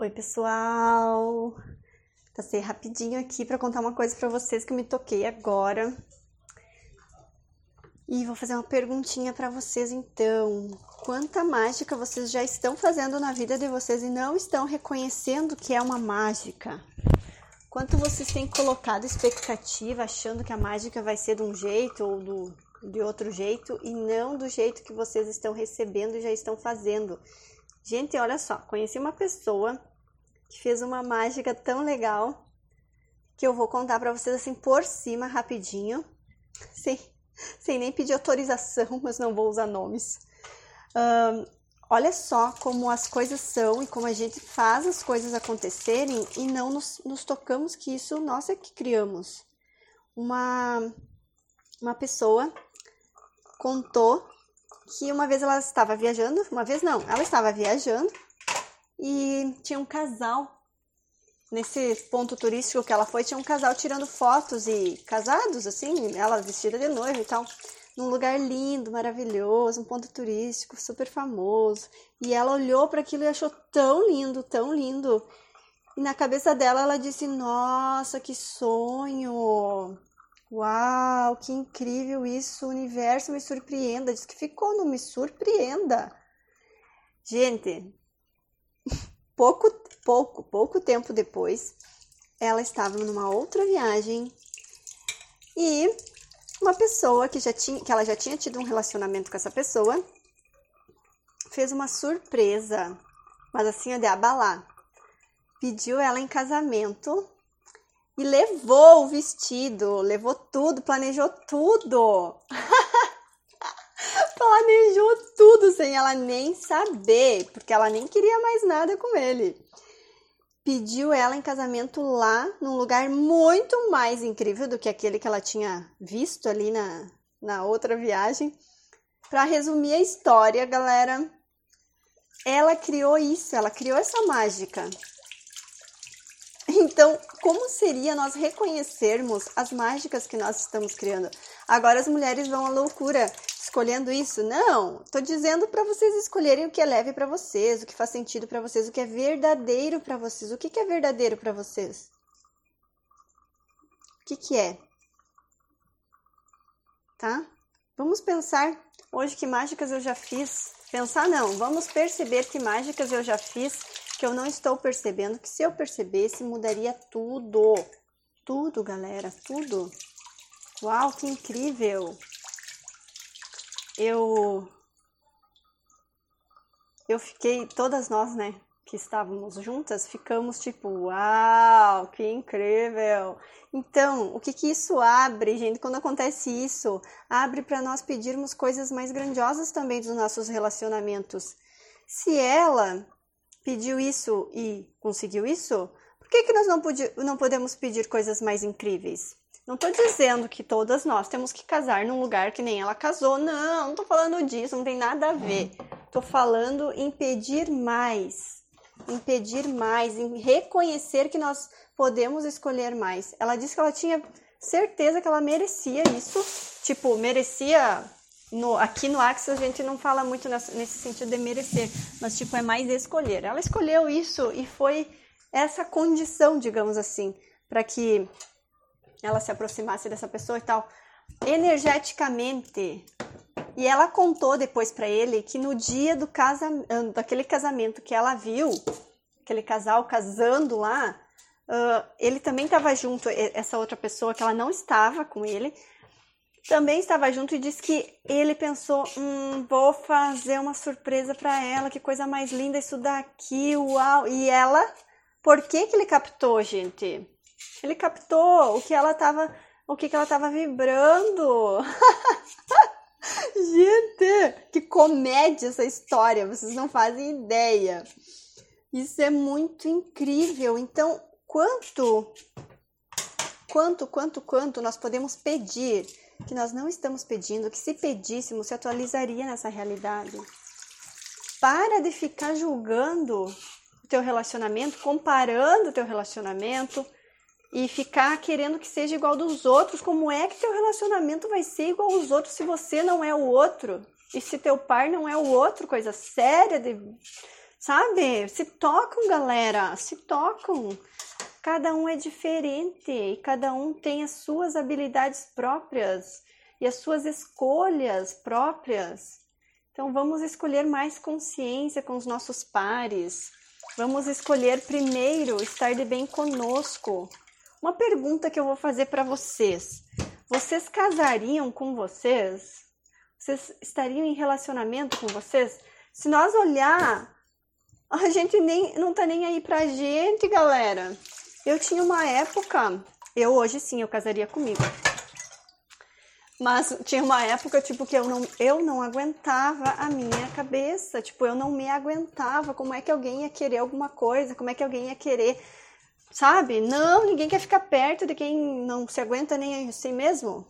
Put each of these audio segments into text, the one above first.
Oi, pessoal! Passei rapidinho aqui para contar uma coisa para vocês que eu me toquei agora. E vou fazer uma perguntinha para vocês então. Quanta mágica vocês já estão fazendo na vida de vocês e não estão reconhecendo que é uma mágica? Quanto vocês têm colocado expectativa achando que a mágica vai ser de um jeito ou do, de outro jeito e não do jeito que vocês estão recebendo e já estão fazendo? Gente, olha só, conheci uma pessoa que fez uma mágica tão legal que eu vou contar para vocês assim por cima rapidinho, sem, sem nem pedir autorização, mas não vou usar nomes. Um, olha só como as coisas são e como a gente faz as coisas acontecerem e não nos, nos tocamos que isso nós é que criamos. Uma, uma pessoa contou que uma vez ela estava viajando, uma vez não, ela estava viajando e tinha um casal nesse ponto turístico que ela foi, tinha um casal tirando fotos e casados, assim, ela vestida de noiva e tal, num lugar lindo, maravilhoso, um ponto turístico super famoso. E ela olhou para aquilo e achou tão lindo, tão lindo. E na cabeça dela ela disse: Nossa, que sonho! Uau, que incrível isso! O universo me surpreenda. Diz que ficou, não me surpreenda. Gente, pouco, pouco, pouco tempo depois, ela estava numa outra viagem e uma pessoa que já tinha, que ela já tinha tido um relacionamento com essa pessoa, fez uma surpresa, mas assim de abalar. Pediu ela em casamento e levou o vestido, levou tudo, planejou tudo. planejou tudo sem ela nem saber, porque ela nem queria mais nada com ele. Pediu ela em casamento lá, num lugar muito mais incrível do que aquele que ela tinha visto ali na, na outra viagem. Para resumir a história, galera, ela criou isso, ela criou essa mágica. Então, como seria nós reconhecermos as mágicas que nós estamos criando? Agora as mulheres vão à loucura escolhendo isso. Não, tô dizendo para vocês escolherem o que é leve para vocês, o que faz sentido para vocês, o que é verdadeiro para vocês. O que, que é verdadeiro para vocês? O que, que é? Tá? Vamos pensar hoje que mágicas eu já fiz. Pensar não, vamos perceber que mágicas eu já fiz que eu não estou percebendo, que se eu percebesse mudaria tudo. Tudo, galera, tudo. Uau, que incrível! eu eu fiquei, todas nós, né, que estávamos juntas, ficamos tipo, uau, que incrível. Então, o que que isso abre, gente? Quando acontece isso, abre para nós pedirmos coisas mais grandiosas também dos nossos relacionamentos. Se ela pediu isso e conseguiu isso, por que que nós não, não podemos pedir coisas mais incríveis? Não tô dizendo que todas nós temos que casar num lugar que nem ela casou. Não, não tô falando disso, não tem nada a ver. Tô falando em pedir mais. Em pedir mais, em reconhecer que nós podemos escolher mais. Ela disse que ela tinha certeza que ela merecia isso. Tipo, merecia. No, aqui no Axis a gente não fala muito nessa, nesse sentido de merecer, mas tipo, é mais escolher. Ela escolheu isso e foi essa condição, digamos assim, para que ela se aproximasse dessa pessoa e tal, energeticamente. E ela contou depois para ele que no dia do casamento, daquele casamento que ela viu, aquele casal casando lá, uh, ele também estava junto, essa outra pessoa que ela não estava com ele, também estava junto e disse que ele pensou, hum, vou fazer uma surpresa para ela, que coisa mais linda isso daqui, uau! E ela, por que que ele captou, gente? Ele captou o que ela tava, o que, que ela tava vibrando. Gente, que comédia essa história, vocês não fazem ideia. Isso é muito incrível. Então, quanto quanto, quanto, quanto nós podemos pedir que nós não estamos pedindo, que se pedíssemos se atualizaria nessa realidade. Para de ficar julgando o teu relacionamento, comparando o teu relacionamento, e ficar querendo que seja igual dos outros. Como é que teu relacionamento vai ser igual aos outros se você não é o outro? E se teu par não é o outro? Coisa séria de Sabe? Se tocam, galera, se tocam. Cada um é diferente e cada um tem as suas habilidades próprias e as suas escolhas próprias. Então vamos escolher mais consciência com os nossos pares. Vamos escolher primeiro estar de bem conosco. Uma pergunta que eu vou fazer para vocês. Vocês casariam com vocês? Vocês estariam em relacionamento com vocês? Se nós olhar, a gente nem não tá nem aí pra gente, galera. Eu tinha uma época, eu hoje sim, eu casaria comigo. Mas tinha uma época, tipo, que eu não, eu não aguentava a minha cabeça. Tipo, eu não me aguentava. Como é que alguém ia querer alguma coisa? Como é que alguém ia querer, sabe? Não, ninguém quer ficar perto de quem não se aguenta nem assim mesmo.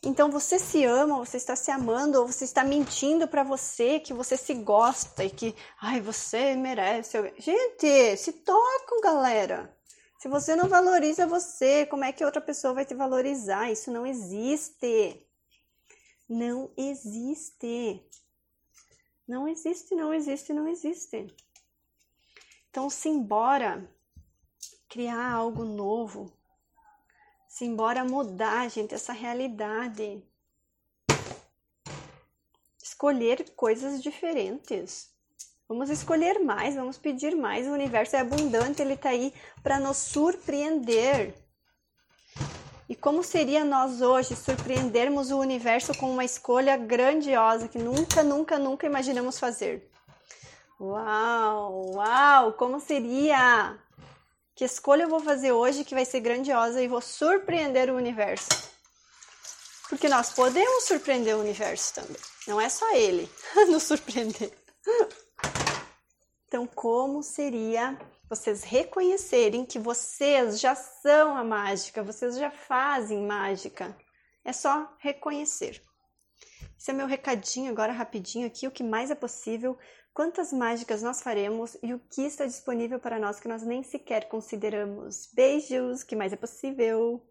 Então você se ama, você está se amando, ou você está mentindo para você que você se gosta e que, ai, você merece. Gente, se tocam, galera. Se você não valoriza você, como é que outra pessoa vai te valorizar? Isso não existe. Não existe. Não existe, não existe, não existe. Então, simbora criar algo novo. Simbora mudar, gente, essa realidade. Escolher coisas diferentes. Vamos escolher mais, vamos pedir mais. O universo é abundante, ele está aí para nos surpreender. E como seria nós hoje surpreendermos o universo com uma escolha grandiosa que nunca, nunca, nunca imaginamos fazer? Uau, uau, como seria? Que escolha eu vou fazer hoje que vai ser grandiosa e vou surpreender o universo? Porque nós podemos surpreender o universo também. Não é só ele nos surpreender. Então, como seria vocês reconhecerem que vocês já são a mágica, vocês já fazem mágica? É só reconhecer. Esse é meu recadinho agora rapidinho aqui, o que mais é possível, quantas mágicas nós faremos e o que está disponível para nós que nós nem sequer consideramos. Beijos, que mais é possível.